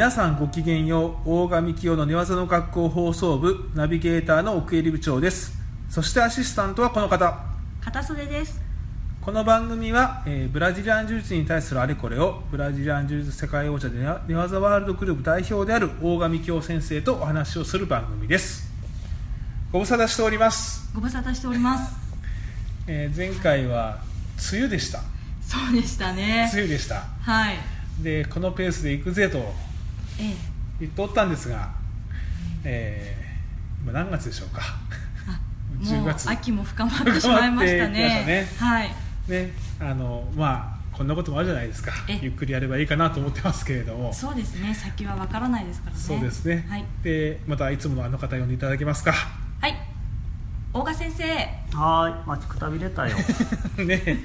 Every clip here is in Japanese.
皆さんごきげんよう大神清の寝技の学校放送部ナビゲーターの奥入部長です。そしてアシスタントはこの方。片袖です。この番組は、えーブラジリアン柔術に対するあれこれをブラジリアン柔術世界王者で寝寝技ワールドクループ代表である大神清先生とお話をする番組です。ご無沙汰しております、ご無沙汰しております。えー前回は梅雨でした。そうでしたね。梅雨でした。はい。でこのペースで行くぜと。ええ言っておったんですが、えー今何月でしょうか。あ 10もう月秋も深まってしまいましたね。ね。はい。ねあのまあこんなこともあるじゃないですか。えゆっくりやればいいかなと思ってますけれども。そうですね。先はわからないですからね。そうですね、はい、でまたいつものあの方呼んでいただけますか。はい、大賀先生。はーい、待ちくたびれたよ。ね。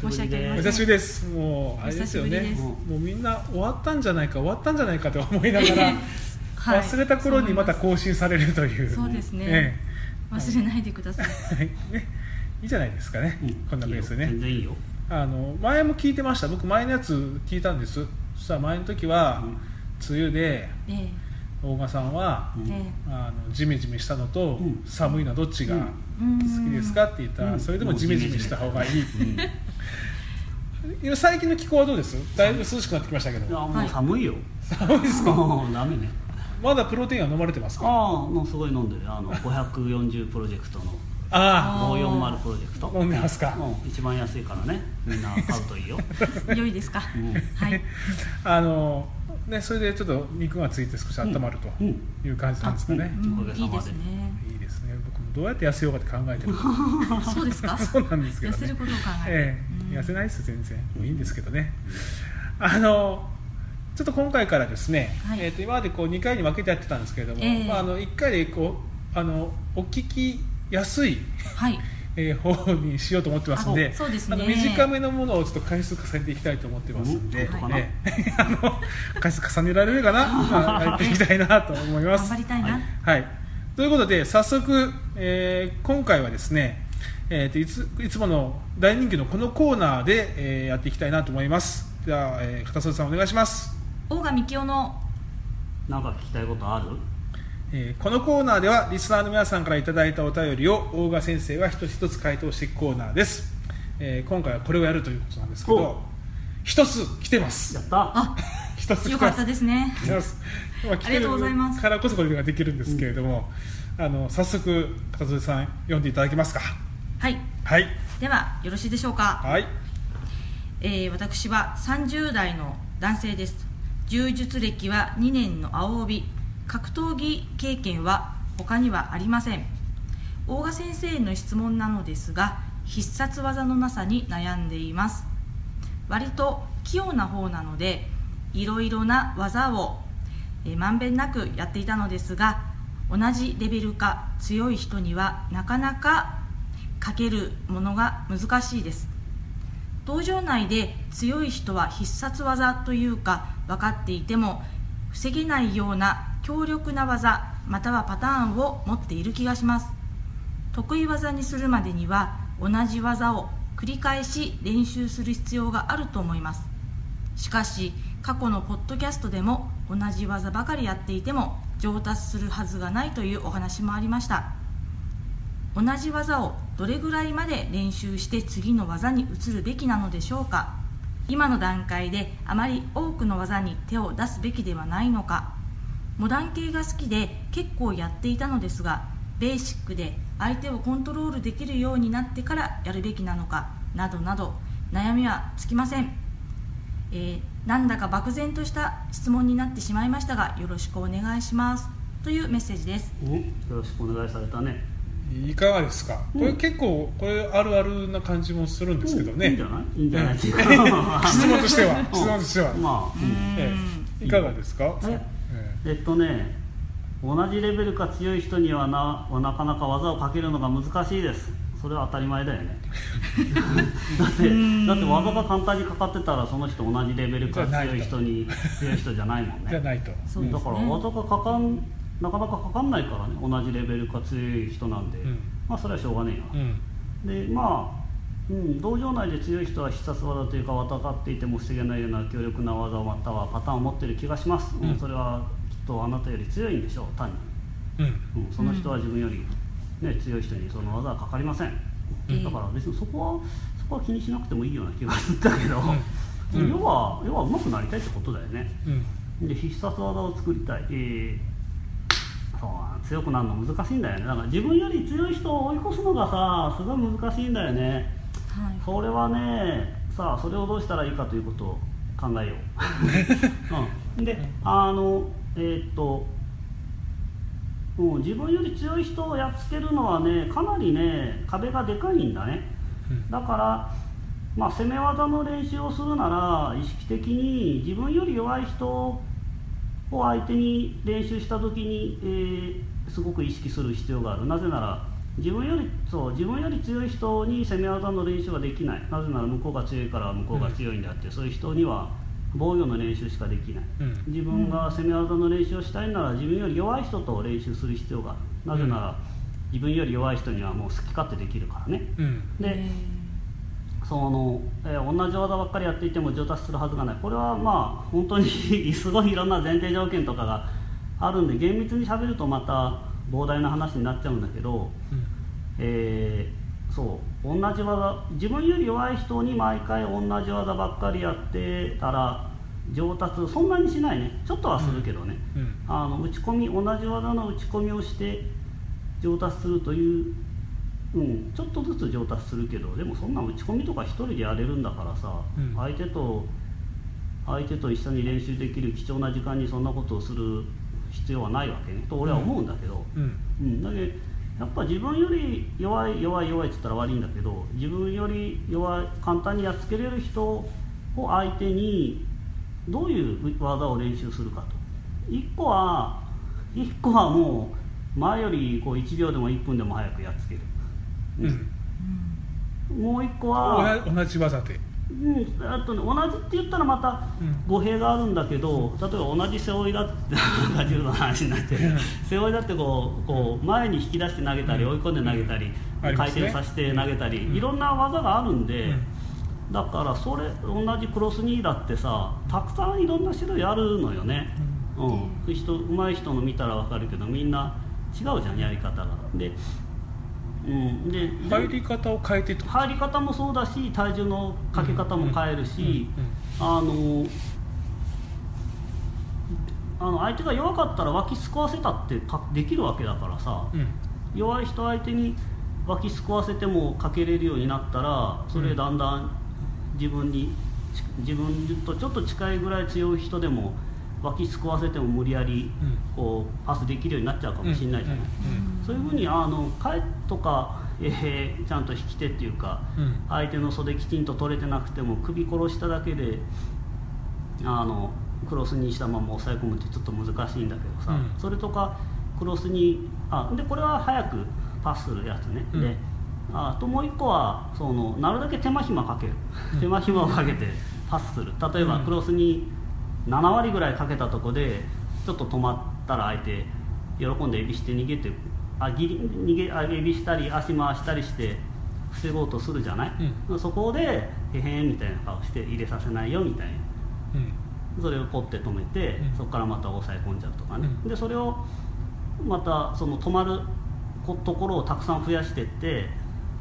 申し訳ありませんお久しぶりです。もうあれですよねお久しぶりです。もうみんな終わったんじゃないか終わったんじゃないかと思いながら、はい。忘れた頃にまた更新されるという。そうですね。え忘れないでください。えはい。ね。いいじゃないですかね、うん。こんなペースいいよ。ね全然いいよ。あの前も聞いてました。僕前のやつ聞いたんです。そしたら前の時は、梅雨でえ大賀さんは、うん。ええ。あのジメジメしたのと、うん。寒いのはどっちがうん。好うんきですかって言ったら、うん。それでもジメジメした方がいい、う。ん。いいや最近の気候はどうです？だいぶ涼しくなってきましたけやどもう寒いよ。寒いですか？もうダメね。まだプロテインは飲まれてますか？ああ、もうすごい飲んでる。あの540プロジェクトの。ああ。ー540プロジェクト。あ飲んでますか、うん、一番安いからね。みんな買うといいよ。え 良いですか？うん。はい。あのねそれでちょっと肉がついて少し温まるとうん。いう感じなんですかね、うんおかげさまで。いいですね。いいですね。僕もどうやって痩せようかって考えてる。そうですか？そうなんですけどね。痩せることを考えええ。うん。痩せないです全然もういいんですけどね、あのちょっと今回からですね、はい。えー、と今までこう2回に分けてやってたんですけれども、ええ。まあ、あの1回でこうあのお聞きやすい、はいえー方にしようと思ってますんであそうですね。あの短めのものをちょっと回数重ねていきたいと思ってますんで、うんええ あの回数重ねられるかな、ま あ、やっていきたいなと思います。頑張。りたいな、はい。はい、ということで早速、えー今回はですね、えーといついつもの大人気のこのコーナーで、えーやっていきたいなと思います。では、えー片袖さんお願いします、大賀幹雄の。なんか聞きたいことある？えーこのコーナーではリスナーの皆さんからいただいたお便りを大賀先生が一つ一つ回答していくコーナーです、えー今回はこれをやるということなんですけおど一つ来てます。やった。あ 一つよかったですね。来てます今来てありがとうございます。からこそこれができるんですけれども、あの早速片袖さん読んでいただけますか？はい。はい。ではよろしいでしょうか？はい。えー私は30代の男性です。柔術歴は2年の青帯格闘技経験は他にはありません。大賀先生への質問なのですが必殺技のなさに悩んでいます。割と器用な方なのでいろいろな技をえーまんべんなくやっていたのですが同じレベルか強い人にはなかなかかけるものが難しいです。道場内で強い人は必殺技というか分かっていても防げないような強力な技またはパターンを持っている気がします。得意技にするまでには同じ技を繰り返し練習する必要があると思います。しかし過去のポッドキャストでも同じ技ばかりやっていても上達するはずがないというお話もありました。同じ技をどれぐらいまで練習して次の技に移るべきなのでしょうか。今の段階であまり多くの技に手を出すべきではないのか。モダン系が好きで結構やっていたのですがベーシックで相手をコントロールできるようになってからやるべきなのかなどなど悩みはつきません、えーなんだか漠然とした質問になってしまいましたがよろしくお願いします。というメッセージです。お。よろしくお願いされたね。いかがですか、これ結構これあるあるな感じもするんですけどね、いいんじゃない？いいんじゃない？質問としては。うん。質問としては、まあ。うん。ええ。いかがですか、ええ。えっとね同じレベルか強い人にはななかなか技をかけるのが難しいです。それは当たり前だよね。だってだって技が簡単にかかってたらその人同じレベルか強い人に強い人じゃないもんね。じゃないと。そうですねだから技がかかんなかなかかかんないからね。同じレベルか強い人なんで、うん。まあそれはしょうがねえうな、ん。でまあうん、道場内で強い人は必殺技というか戦っていても防げないような強力な技またはパターンを持っている気がします、うん。うんそれはきっとあなたより強いんでしょう。単に、うん。うん、その人は自分より、ね、強い人にその技はかかりません、うん。だから別にそこはそこは気にしなくてもいいような気がするんだけど、うん。要は要は上手くなりたいってことだよね。うん。で必殺技を作りたい、えーそう強くなるの難しいんだよね。だから自分より強い人を追い越すのがさすごい難しいんだよねはい。それはねさあそれをどうしたらいいかということを考えよう、うん、であのえーっと、うん、自分より強い人をやっつけるのはねかなりね壁がでかいんだね。うん。だから、まあ、攻め技の練習をするなら意識的に自分より弱い人を相手に練習した時に、えーすごく意識する必要がある。なぜなら自分よりそう自分より強い人に攻め技の練習はできない。なぜなら向こうが強いから向こうが強いんであって、そういう人には防御の練習しかできない。うん。自分が攻め技の練習をしたいなら自分より弱い人と練習する必要がある。なぜなら自分より弱い人にはもう好き勝手できるからね。うん。で、えその、えー同じ技ばっかりやっていても上達するはずがない。これはまあ本当に すごいいろんな前提条件とかがあるんで厳密にしゃべるとまた膨大な話になっちゃうんだけど、うん。えーそう同じ技自分より弱い人に毎回同じ技ばっかりやってたら上達そんなにしないね。ちょっとはするけどね、うん。あの打ち込み同じ技の打ち込みをして上達するという、うん、ちょっとずつ上達するけどでもそんな打ち込みとか一人でやれるんだからさ、うん。相手と相手と一緒に練習できる貴重な時間にそんなことをする必要はないわけねと俺は思うんだけど、うん。うん、だけどやっぱ自分より弱い弱い弱いって言ったら悪いんだけど自分より弱い簡単にやっつけれる人を相手にどういう技を練習するかと。1個は1個はもう前よりこう1秒でも1分でも早くやっつける、うん。もう1個は同じ同じ技でうん、あとね、同じって言ったらまたうん。語弊があるんだけど、例えば同じ背負いだ ってなんか重度の話になってる背負いだってこうこう前に引き出して投げたりうん。追い込んで投げたり、回転させて投げたり、うん。いろんな技があるんで、うん。だからそれ同じクロス2だってさたくさんいろんな種類あるのよね、うん。人上手い人の見たら分かるけどみんな違うじゃんやり方が。で,、うん、で入り方を変えて入り方もそうだし体重のかけ方も変えるし、うん。あのあの相手が弱かったら脇すくわせたってかできるわけだからさ、うん。弱い人相手に脇すくわせてもかけれるようになったらそれだんだん自分にち自分とちょっと近いぐらい強い人でも脇すくわせても無理やりうん。こうパスできるようになっちゃうかもしれないじゃない。そういうふうにあの帰とか、えーちゃんと引き手っていうか、うん。相手の袖きちんと取れてなくても首殺しただけであのクロスにしたまま抑え込むってちょっと難しいんだけどさ、うん。それとかクロスにあでこれは早くパスするやつね、うん。であともう一個はそのなるだけ手間暇かける、うん。手間暇をかけてパスする。例えばうん。クロスに7割ぐらいかけたとこでちょっと止まったら相手喜んでエビして逃げてあギリ逃げあエビしたり足回したりして防ごうとするじゃない、そこでへへんみたいな顔して入れさせないよみたいな。うん。それをポッて止めて、うん。そこからまた押さえ込んじゃうとかね、うん。でそれをまたその止まることころをたくさん増やしていって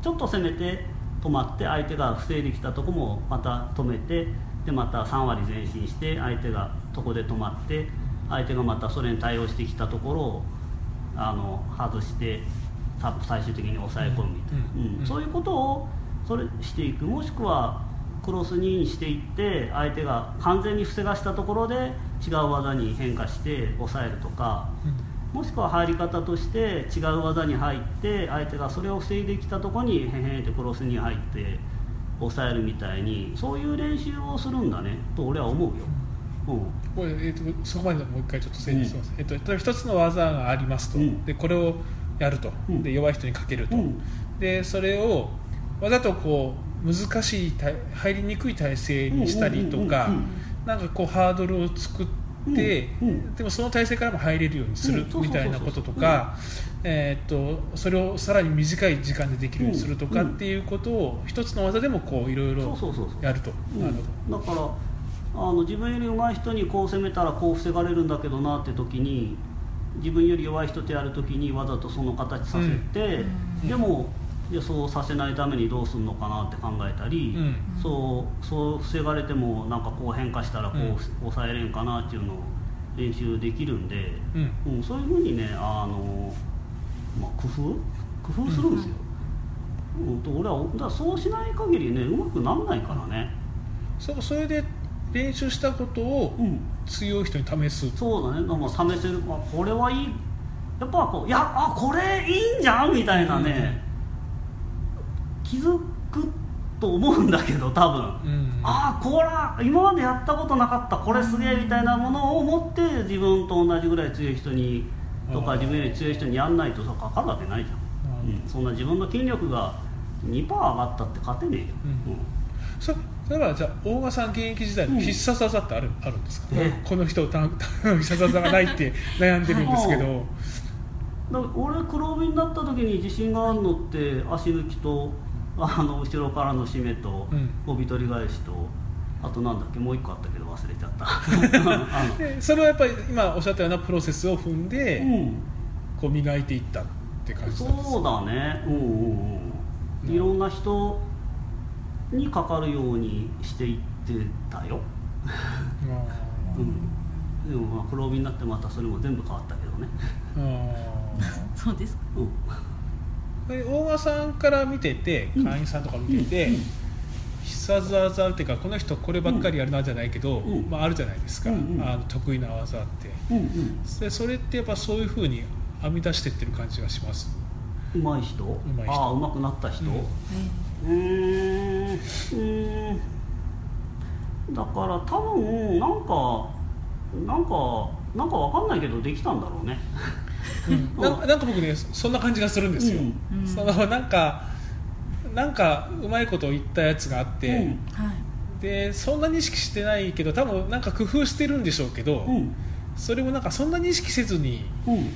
ちょっと攻めて止まって相手が防いできたとこもまた止めてでまた3割前進して相手がとこで止まって相手がまたそれに対応してきたところをあの外してさ最終的に抑え込むみたいな、うんうんそういうことをそれしていく。もしくはクロス2にしていって相手が完全に防がしたところで違う技に変化して抑えるとか。もしくは入り方として違う技に入って相手がそれを防いできたところにへへんってクロスに入って抑えるみたいにそういう練習をするんだねと俺は思うよ。うん。これ、えー、とそこまでもう一回ちょっと整理してます、えっと例えば一つの技がありますと、うん。でこれをやると、うん。で弱い人にかけると、うん。でそれをわざとこう難しい体入りにくい体勢にしたりとか、うんうんうんうんなんかこうハードルを作って、うんうんでもその体勢からも入れるようにするみたいなこととか、えーっとそれをさらに短い時間でできるようにするとかうんっていうことを一つの技でもこういろいろやると、うん。なるほだからあの自分より上手い人にこう攻めたらこう防がれるんだけどなって時に自分より弱い人とやる時にわざとその形させて、うん。でもいやそうさせないためにどうするのかなって考えたり、うん。そうそう防がれてもなんかこう変化したらこう、うん。抑えれんかなっていうのを練習できるんで、ど、うん。うん、そういうふうにねあの、まあ、工夫？工夫するんですよ。うん、と俺はだそうしない限りねうまくならないからね。そそれで練習したことをうん。強い人に試す、そうだね、まあ、試せる、まあ、これはいい、やっぱこう、いや、あこれいいんじゃんみたいなね、気づくと思うんだけど、多分。うん。あこれ、今までやったことなかった、これすげえみたいなものを持って、自分と同じぐらい強い人に、とか、自分より強い人にやんないとさ、かかるわけないじゃん、うん。うん、そんな自分の筋力が2%上がったって勝てねえよ。うん。うん。そだからじゃあ大賀さん現役時代の必殺技ってある,、あるんですか、えこの人た 必殺技がないって悩んでるんですけど、俺黒帯になった時に自信があるのって足抜きとあの後ろからの締めとうん。帯取り返しとあとなんだっけもう一個あったけど忘れちゃった。それはやっぱり今おっしゃったようなプロセスを踏んで、うん。こう磨いていったって感じなんですそうだね。うんうんうん。いろんな人にかかるようにしていってたよ、あうん、でもまあ黒帯になってまたそれも全部変わったけどね、そうですか。うん、大賀さんから見てて会員さんとか見てて、うん。必殺技っていうかこの人こればっかりやるなじゃないけど、うん。まあ、あるじゃないですか、うんうん。あの得意な技って。うんうん。でそれってやっぱそういうふうに編み出してってる感じがします。うまい人？まい人。ああうまくなった人、うん。うー。んうー。んだから多分なんかなんかなんかわかんないけどできたんだろうねうん。ななんか僕ねそんな感じがするんですよ、うんうん。そのなんかなんかうまいこと言ったやつがあって、うん。はい。でそんなに意識してないけど多分なんか工夫してるんでしょうけど、うん。それもなんかそんなに意識せずにうん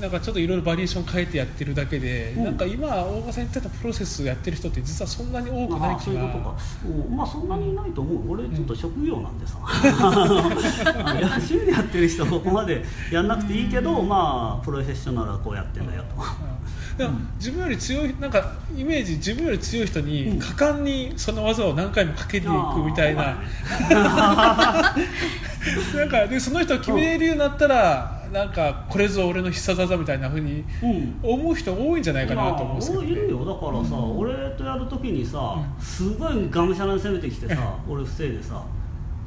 なんかちょっといろいろバリエーション変えてやってるだけで、うん。なんか今大賀さん言ってたプロセスやってる人って実はそんなに多くない気が。いうことか、うん、まあそんなにいないと思う。俺ちょっと職業なんでさ、あ いや趣味でやってる人はここまでやんなくていいけど、まあプロフェッショナルはこうやってんだよと、うん。でも自分より強いなんかイメージ自分より強い人うん。に果敢にその技を何回もかけていくみたいな、なんかでその人を決めれるようになったら、なんかこれぞ俺の必殺技みたいなふうにうん。思う人多いんじゃないかなと思うんですけど、いやいるよ。だからさ、俺とやるときにさ、すごいがむしゃらに攻めてきてさ、俺防いでさ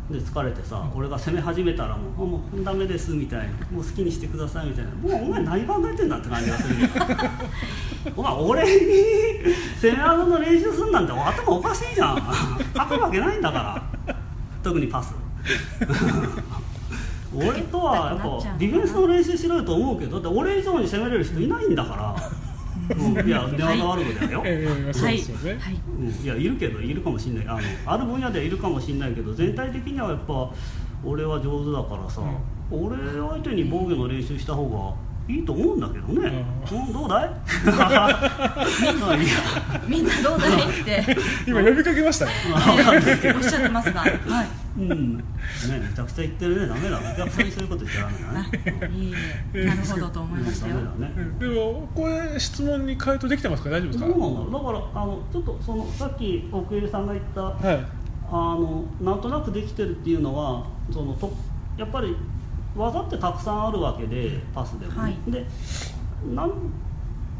で疲れてさ、俺が攻め始めたらもう「あもうダメです」みたいな「もう好きにしてください」みたいな「もうお前何考えてんだ」って感じがする お前俺に攻め技の練習すんなんて頭おかしいじゃん。書くわけないんだから。特にパス俺とはやっぱディフェンスの練習しろよと思うけどだって俺以上に攻めれる人いないんだから、うん、いや寝技悪くだよ、ええそうですよね、はいうん、いやいるけどいるかもしれない。あのある分野ではいるかもしれないけど全体的にはやっぱ俺は上手だからさ、俺相手に防御の練習した方がいいと思うんだけどね、うん、どうだい？みんなどうだい？って。今呼びかけましたね。おっしゃってますが、はい、うん。ねめちゃくちゃ言ってるね。ダメだ。お客さんにそういうこと言っちゃダメだねいいえ。なるほどと思いましたよでもこれ質問に回答できてますか？大丈夫ですか？どうなん。だだからあのちょっとそのさっき奥入さんが言ったはい。あのなんとなくできてるっていうのはそのとやっぱり技ってたくさんあるわけでパスでも。ね、はい。でなん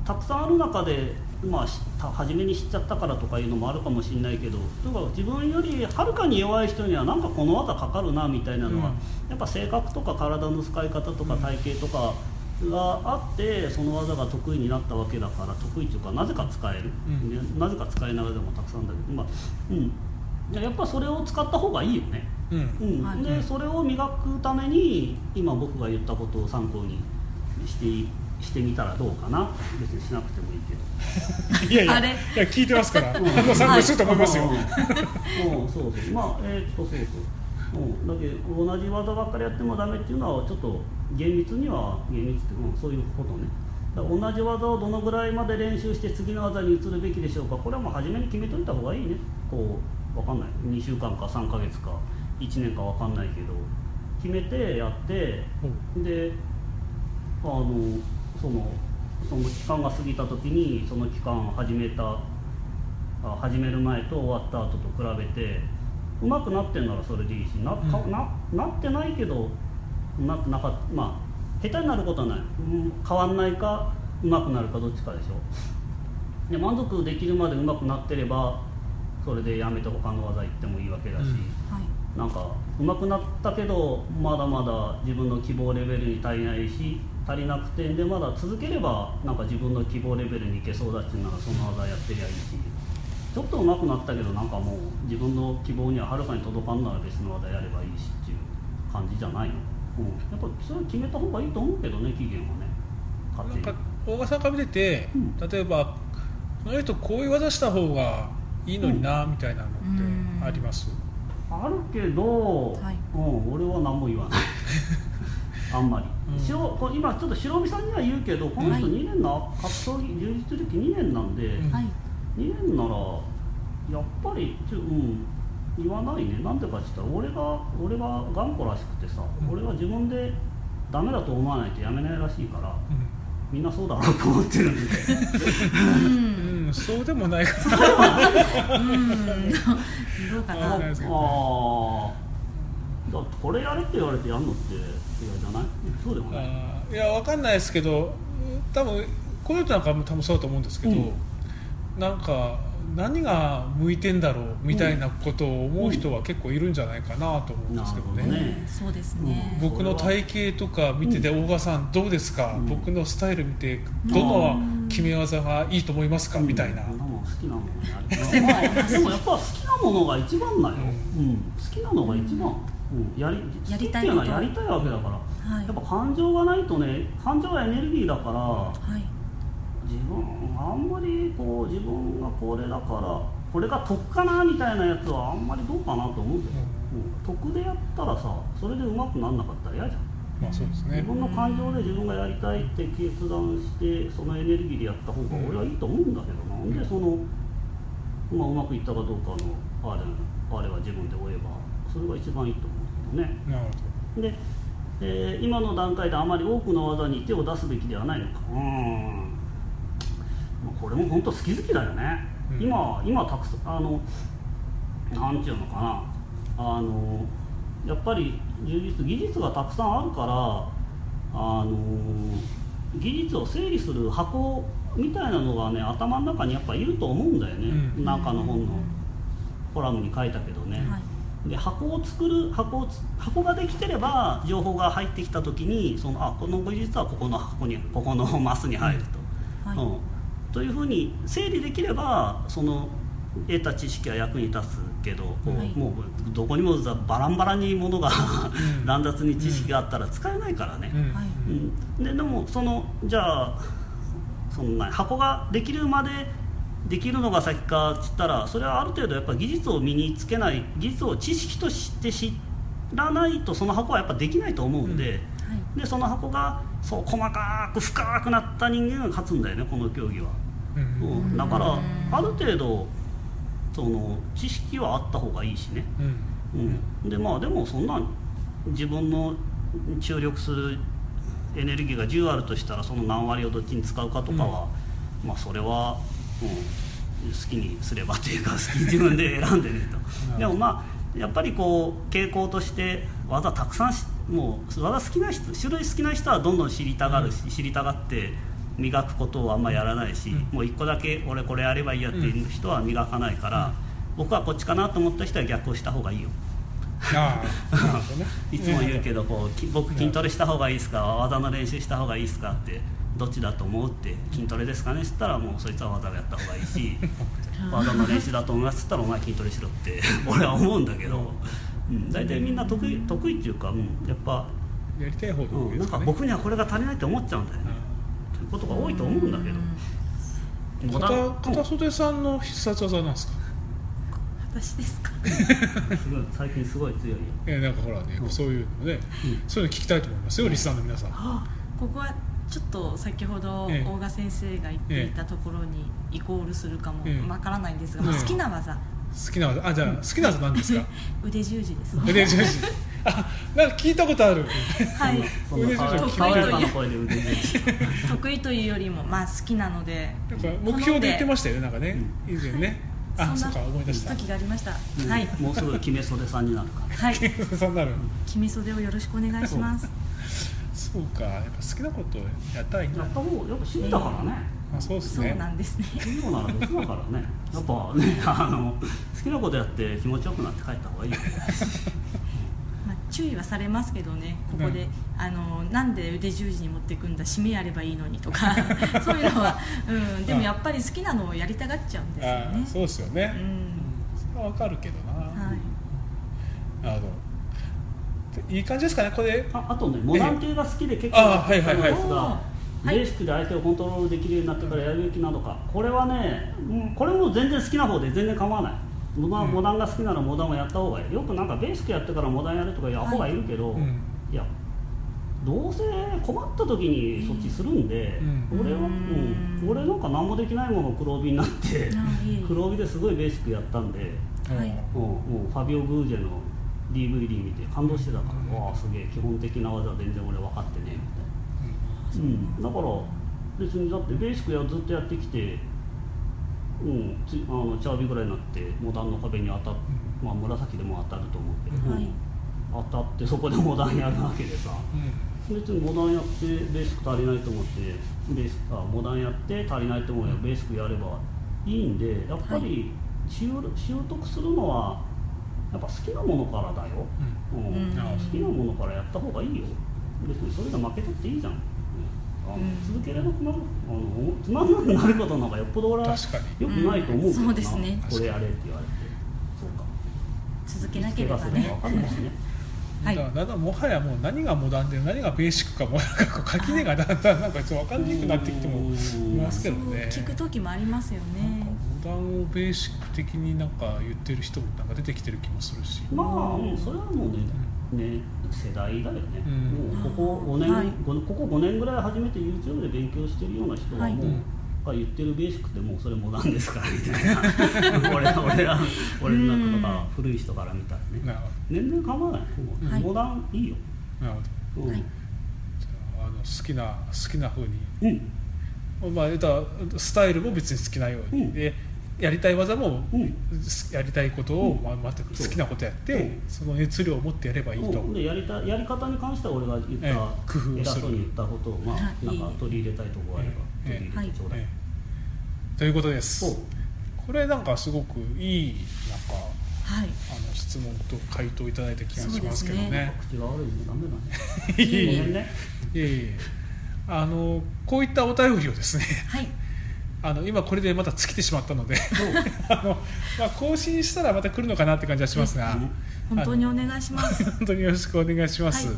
たくさんある中で、まあ、初めに知っちゃったからとかいうのもあるかもしれないけどだから自分よりはるかに弱い人にはなんかこの技かかるなみたいなのは、うん。やっぱ性格とか体の使い方とか体型とかがあってその技が得意になったわけだから得意というかなぜか使える、うん。ねなぜか使いながらでもたくさんだけど、まあうん、やっぱそれを使った方がいいよね。うん。うん。はい。でそれを磨くために今僕が言ったことを参考にしてしてみたらどうかな。別にしなくてもいいけど。いやいやいや聞いてますから。僕も参考にすると思いますよ、うんうん。そうそうまあえーっとそうそう、う。ん、だけど同じ技ばっかりやってもダメっていうのはちょっと厳密には厳密っていうか、うんそういうことね、同じ技をどのぐらいまで練習して次の技に移るべきでしょうかこれはもう初めに決めといた方がいいね。こう分かんない。2週間か3ヶ月か1年か分かんないけど決めてやってであのそのその期間が過ぎた時にその期間始めたあ始める前と終わった後と比べてうまくなってんならそれでいいしな,ななってないけどななかまあ下手になることはない、うん変わんないかうまくなるかどっちかでしょ。で満足できるまでうまくなってればそれでやめて他の技行ってもいいわけだし、うん。はい。なんか上手くなったけどまだまだ自分の希望レベルに足りないし足りなくてでまだ続ければなんか自分の希望レベルにいけそうだっていうならその技やってりゃいいしちょっと上手くなったけどなんかもう自分の希望にははるかに届かんなら別の技やればいいしっていう感じじゃないの、うん、やっぱそれ決めた方がいいと思うけどね期限はね。勝手に。なんか大賀さんから見てて、うん。例えばこの人こういう技した方がいいのになみたいなのってあります、あるけど、はい。うん、俺は何も言わない。あんまり、うん。しろこれ今ちょっと白帯さんには言うけどこの人はい。2年の格闘技充実歴2年なんで、うん。はい。2年ならやっぱりちょ、うん、言わないね。なんでかって言ったら俺が俺が頑固らしくてさ、うん。俺は自分でダメだと思わないとやめないらしいからうみんなそうだろうと思ってるんで。うん。んうん。そうでもないか うん。どうかな。ああだってこれやれって言われてやんのって嫌じゃない？そうでもなないいやわかんないですけど多分こういうのなんかも多分そうだと思うんですけど、うん。なんか何が向いてんだろうみたいなことを思う人は結構いるんじゃないかなと思うんですけどね,、なるほどね。そうですね、僕の体型とか見てて、大賀さんどうですか、うん。僕のスタイル見てどの決め技がいいと思いますか、みたいな、好きなものにやでもやっぱ好きなものが一番だよ、ううん。好きなのが一番、うん、やりやり好きっていうのはたいことやりたいわけだから、はい。やっぱ感情がないとね感情はエネルギーだからはい。自分あんまりこう自分がこれだからこれが得かなみたいなやつはあんまりどうかなと思うんだよ、うん、得でやったらさそれでうまくなんなかったら嫌じゃん。まあそうですね。自分の感情で自分がやりたいって決断してそのエネルギーでやった方が俺はいいと思うんだけどな、うんでその、まあ、うまくいったかどうかのあれあれは自分で追えばそれが一番いいと思うね。なるほで、えー今の段階であまり多くの技に手を出すべきではないのか。うこれも本当好き好きだよね、うん。今今たくさんあのなんていうのかな。あのやっぱり充実技術がたくさんあるからあの技術を整理する箱みたいなのがね頭の中にやっぱいると思うんだよね、うん。なんかの本のコラムに書いたけどね、はいで箱を作る箱をつ箱ができてれば情報が入ってきた時にそのあこの技術はここの箱にここのマスに入ると、はい。うん、というふうに整理できればその得た知識は役に立つけど、こうはい。もうどこにもざバランバランにものがん。乱雑に知識があったら使えないからね、ど、うん。はい。うん、ででもそのじゃあそんな箱ができるまでできるのが先かっつったらそれはある程度やっぱ技術を身につけない技術を知識として知らないとその箱はやっぱできないと思うんで,、はい。でその箱がそう細かく深くなった人間が勝つんだよねこの競技は、うん。うん。うん、だからある程度その知識はあった方がいいしね、うん。うん、でまあでもそんな自分の注力するエネルギーが10あるとしたらその何割をどっちに使うかとかは、まあそれは、うん、好きにすればというか好き自分で選んでねと。でもまあやっぱりこう傾向として技たくさんしもう技好きな人種類好きな人はどんどん知りたがるし、知りたがって磨くことをあんまやらないし、うん。もう一個だけ俺これやればいいやっていう人は磨かないから、僕はこっちかなと思った人は逆をした方がいいよ。いつも言うけどこうき僕筋トレした方がいいですか？技の練習した方がいいですか？ってどっちだと思うって筋トレですかね？っつったらもうそいつは技をやった方がいいし 技の練習だと思いますっつったらお前筋トレしろって 俺は思うんだけど、う。ん、大体みんな得意得意っていうか、うん、やっぱ、やりたい方がうん、なんか僕にはこれが足りないって思っちゃうんだよね、ということが多いと思うんだけど。片片袖さんの必殺技なんですか？私ですか？すごい。最近すごい強いよ。いやなんかほらね、そういうのね、そういうの聞きたいと思いますよリスナーの皆さん。ここはちょっと先ほどええ。大賀先生が言っていたところにイコールするかもええ。わからないんですが、ええ。まあ好きな技。好きな技。あじゃあ好きな技なんですか？腕十字です。ね腕十字。あなんか聞いたことある。はい。得意爽やかな声で腕十字。得意というよりもまあ好きなので。なんか目標で言ってましたよねなんかね。以前ね。あそんなそっか思い出した。時がありました、うん。はい。もうすぐ決め袖さんになるから。はい。決め袖をよろしくお願いしますそうかやっぱ好きなことやったらいいんだやった方がやっぱ趣味だからね。あそうですそうねなんですね。いいのなら別だからね。やっぱね。あの好きなことやって気持ちよくなって帰った方がいいよ。まあ、注意はされますけどね。ここで、あのなんで腕十字に持っていくんだ締めやればいいのにとか。そういうのは、うん、でもやっぱり好きなのをやりたがっちゃうんですよあねそうですよね、うん。それはわかるけどな、はい。なるほどいい感じですかねこれ。ああとねモダン系が好きで結構あはいはいはい。やってたんですがはい。ベーシックで相手をコントロールできるようになってからやるべきなのかこれはね、うん。これも全然好きな方で全然構わない。モダン,、うん。モダンが好きならモダンをやった方がいい。よくなんかベーシックやってからモダンやるとかいうアホがいるけど、うん。いやどうせ困った時にそっちするんで、うん。俺は、ううん。ん、俺なんか何もできないものを黒帯になって黒帯ですごいベーシックやったんで、はい。うんもうファビオ・グージェの DVD 見て感動してたから、わあすげえ基本的な技全然俺分かってねみたいな、うん、だから別にだってベーシックやずっとやってきて、うん、つあのチャービーぐらいになってモダンの壁に当たっ、まあ、紫でも当たると思うけど、はい。当たってそこでモダンやるわけでさ。うん。別にモダンやってベーシック足りないと思ってベーシックあモダンやって足りないと思うよ。ベーシックやればいいんでやっぱり習習得するのはやっぱ好きなものからだよ、うん。うん。好きなものからやった方がいいよ。別にそれが負けたっていいじゃん、うん。あのうん続けれなくなる。あのつまんなくなることの方がよっぽど俺は確かに。よくないと思うけどな、うん。そうですね。これやれって言われて。そうか。続けなければ怪我するかね分かんないしね。はい。だからもはやもう何がモダンで何がベーシックかもなんかこう垣根がだんだんなんかちょっと分かんにくくなってきてもいますけどね。聞く時もありますよなんかねモダンをベーシック的になんか言ってる人もなんか出てきてる気もするし、まあ、うんそれはもうね,、ね世代だよね、うん。もうここ5年、はい。ごここ5年ぐらい初めて YouTube で勉強してるような人ははい。もう、が言ってるベーシックってもうそれモダンですからみたいな俺ら俺ら俺らとか古い人から見たらね。なるほ全然構わない、もうはい。モダンいいよ、どなるほど。うん。はい。じゃああの好きな好きな風に。うん。まあ言ったらスタイルも別に好きなように、うん。でやりたい技も、うん。やりたいことを、うん。まあ、また好きなことやって、うん。その熱量を持ってやればいいと、う。んでやりたやり方に関しては俺が言った、ええ工夫を偉するそうに言ったことを、まあはい。なんか取り入れたいところがあればええ取り入れてちょうだい、ええということです。これなんかすごくいいなんかはい。あの質問と回答いただいた気がしますけどね。ね。口が悪いね。ダメだね。いえいねあのこういったお便りをですねはいあの今これでまた尽きてしまったので あの、まあ、更新したらまた来るのかなって感じはしますが、うん本当にお願いします。本当によろしくお願いします。はい。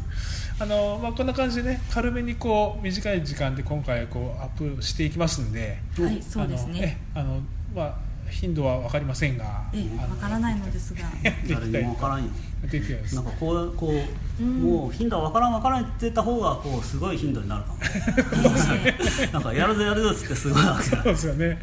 あのまあ、こんな感じでね軽めにこう短い時間で今回こうアップしていきますんで、はいそうですね。あのえあのまあ頻度は分かりませんが、ええあのわからないのですが。誰に。も分からんよ。なん。かこうこう、うん。もう頻度は分からん分からんって言った方がこうすごい頻度になるかも。ええ。なんかやるぞやるぞっつってすごいそうですよね。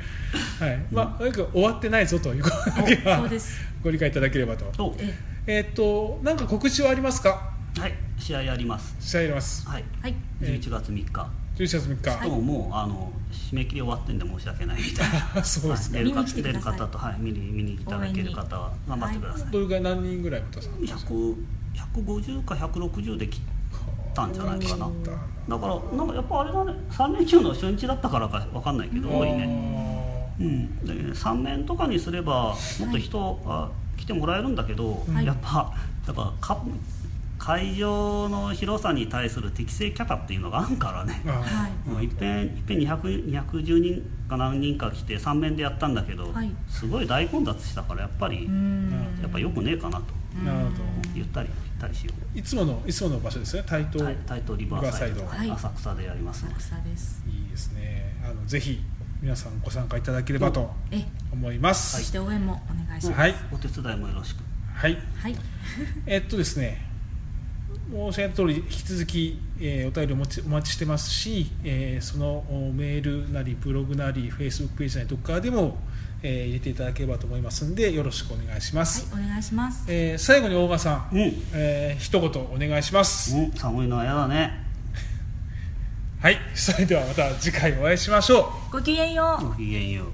はい。まあなんか終わってないぞということです。ご理解いただければと。とええ。ーっとなんか告知はありますか？はい。試合やります。試合やります。はい。はい。11月3日11月3日。でももうあの締め切り終わってんで申し訳ないみたいな。そうですか。はい、出る出る方と、はい、見に見にいただける方は頑張ってください、どれぐらい何人ぐらいまた参加ですか？100 150か160で切ったんじゃないかな。うんだからなんかやっぱあれだね。3連休の初日だったからか分かんないけど多いね。うん、で3年とかにすればもっと人が来てもらえるんだけど、はいやっぱだからか会場の広さに対する適正キャパっていうのがあるからね。はいもうい。っぺんいっぺん200 210人か何人か来て3面でやったんだけど、はい。すごい大混雑したからやっぱり、うん。やっぱよくねえかなと。なるほど。言ったり言ったりしよう。いつものいつもの場所ですね。台東。タイタイトリバーサイド。リバーサイド。浅草でやります浅草です。いいですね。あのぜひ皆さんご参加いただければとえ。思います。そして応援もお願いします。はい。お手伝いもよろしく。はい。はい。えっとですね。申し上げた通り引き続き、えーお便りお待ちお待ちしてますし、えーそのおメールなりブログなりフェイスブックページなりどこからでも、えー入れていただければと思いますんでよろしくお願いします、はいお願いします。えー最後に大賀さん、うんえー一言お願いします、うん寒いのは嫌だね。はいそれではまた次回お会いしましょう。ごきげんよう。ごきげんよう